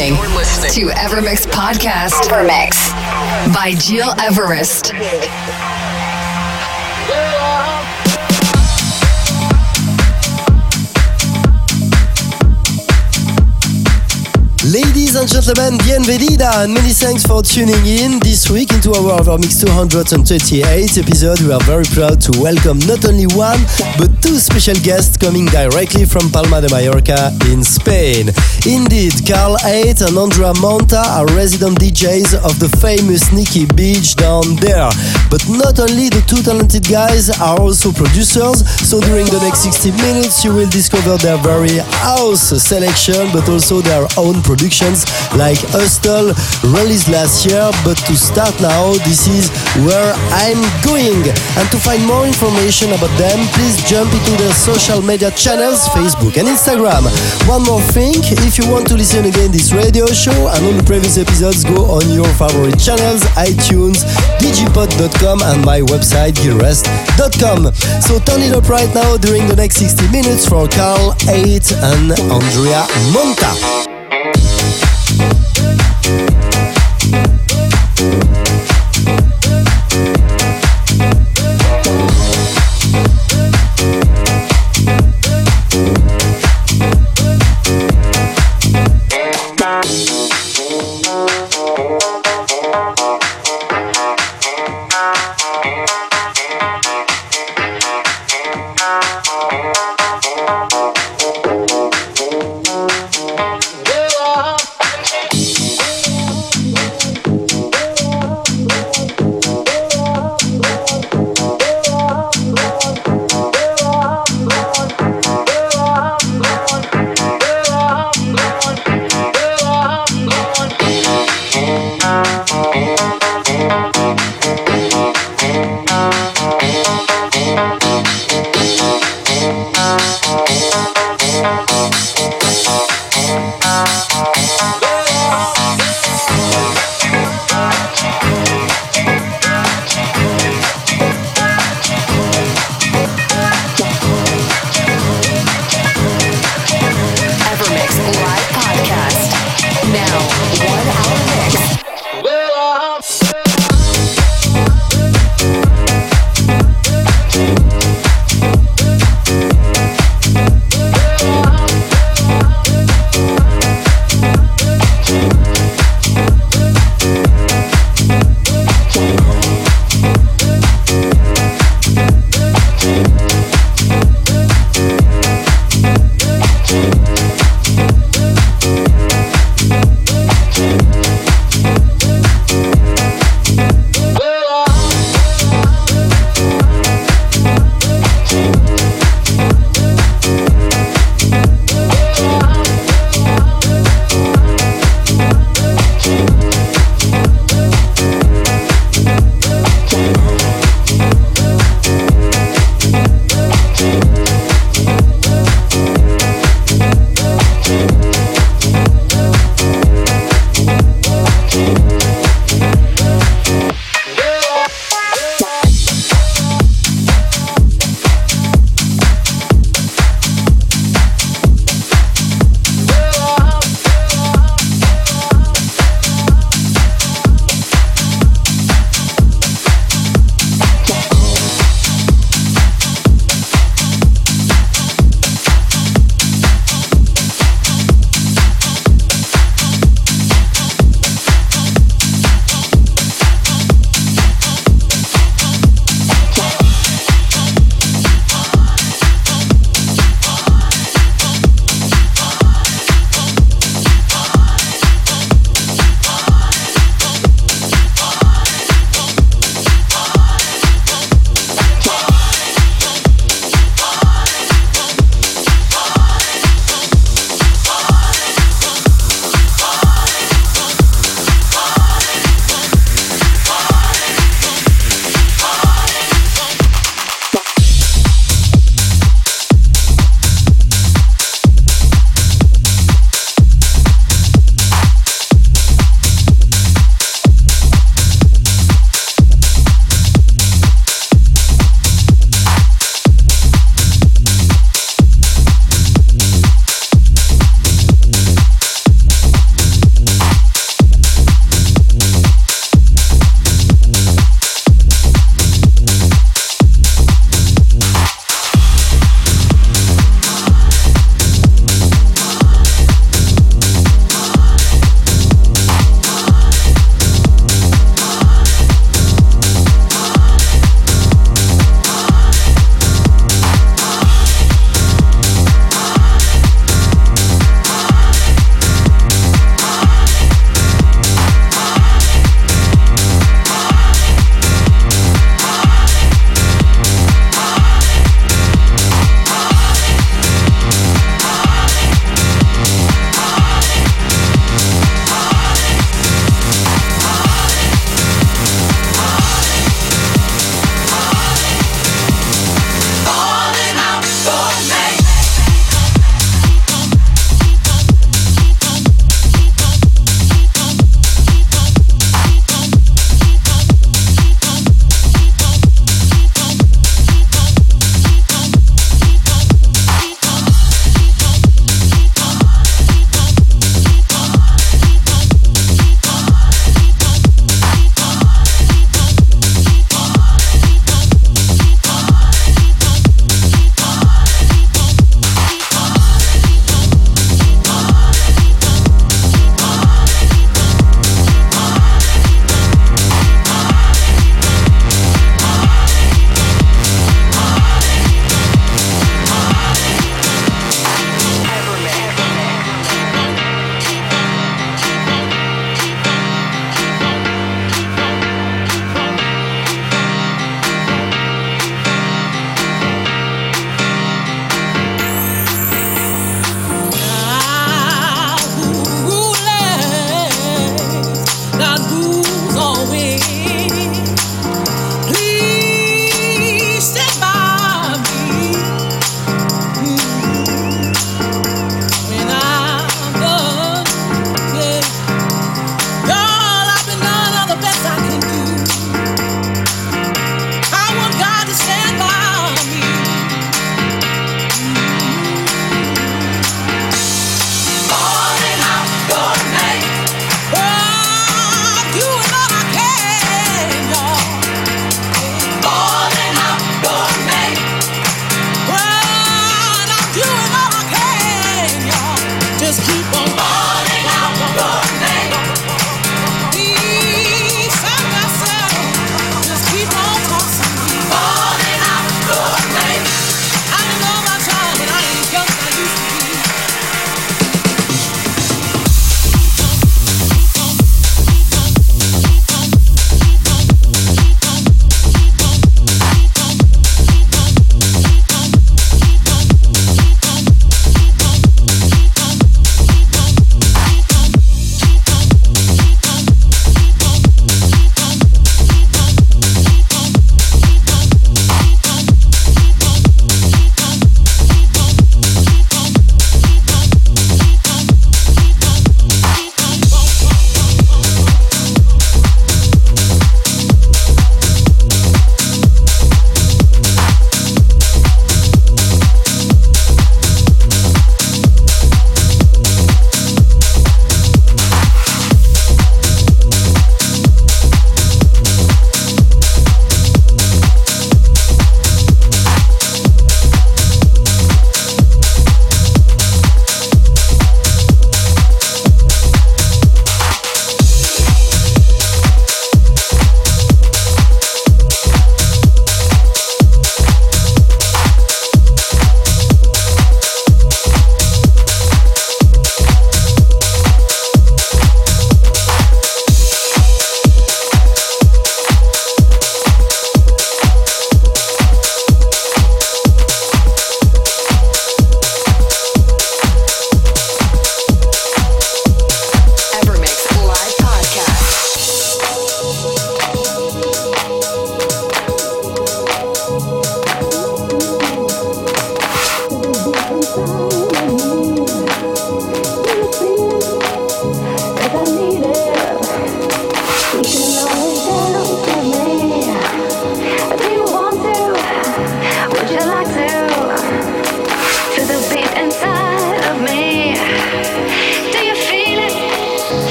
You're listening, to Evermix Podcast. Evermix by Gil Everest. Ladies and gentlemen, bienvenida and many thanks for tuning in this week into our Evermix 238 episode. We are very proud to welcome not only one but two special guests coming directly from Palma de Mallorca in Spain. Indeed, Carl 8 and Andrea Monta are resident DJs of the famous Nikki Beach down there. But not only the two talented guys are also producers, so during the next 60 minutes you will discover their very house selection but also their own productions like Hustle released last year. But to start now, this is where I'm going. And to find more information about them, please jump into their social media channels, Facebook and Instagram. One more thing, if you want to listen again this radio show and all the previous episodes, go on your favorite channels, iTunes, digipod.com and my website, gileverest.com. So turn it up right now during the next 60 minutes for Carl 8 and Andrea Monta.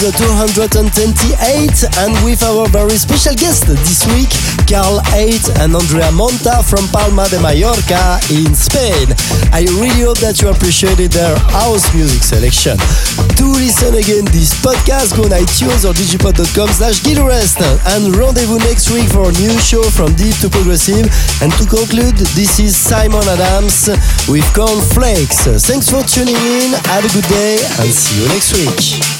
Show, 228, and with our very special guest this week, Carl 8 and Andrea Monta from Palma de Mallorca in Spain. I really hope that you appreciated their house music selection. To listen again this podcast, go on iTunes or djpod.com slash and rendezvous next week for a new show from deep to progressive. And to conclude, this is Simon Adams with Cornflakes. Thanks for tuning in, have a good day, and see you next week.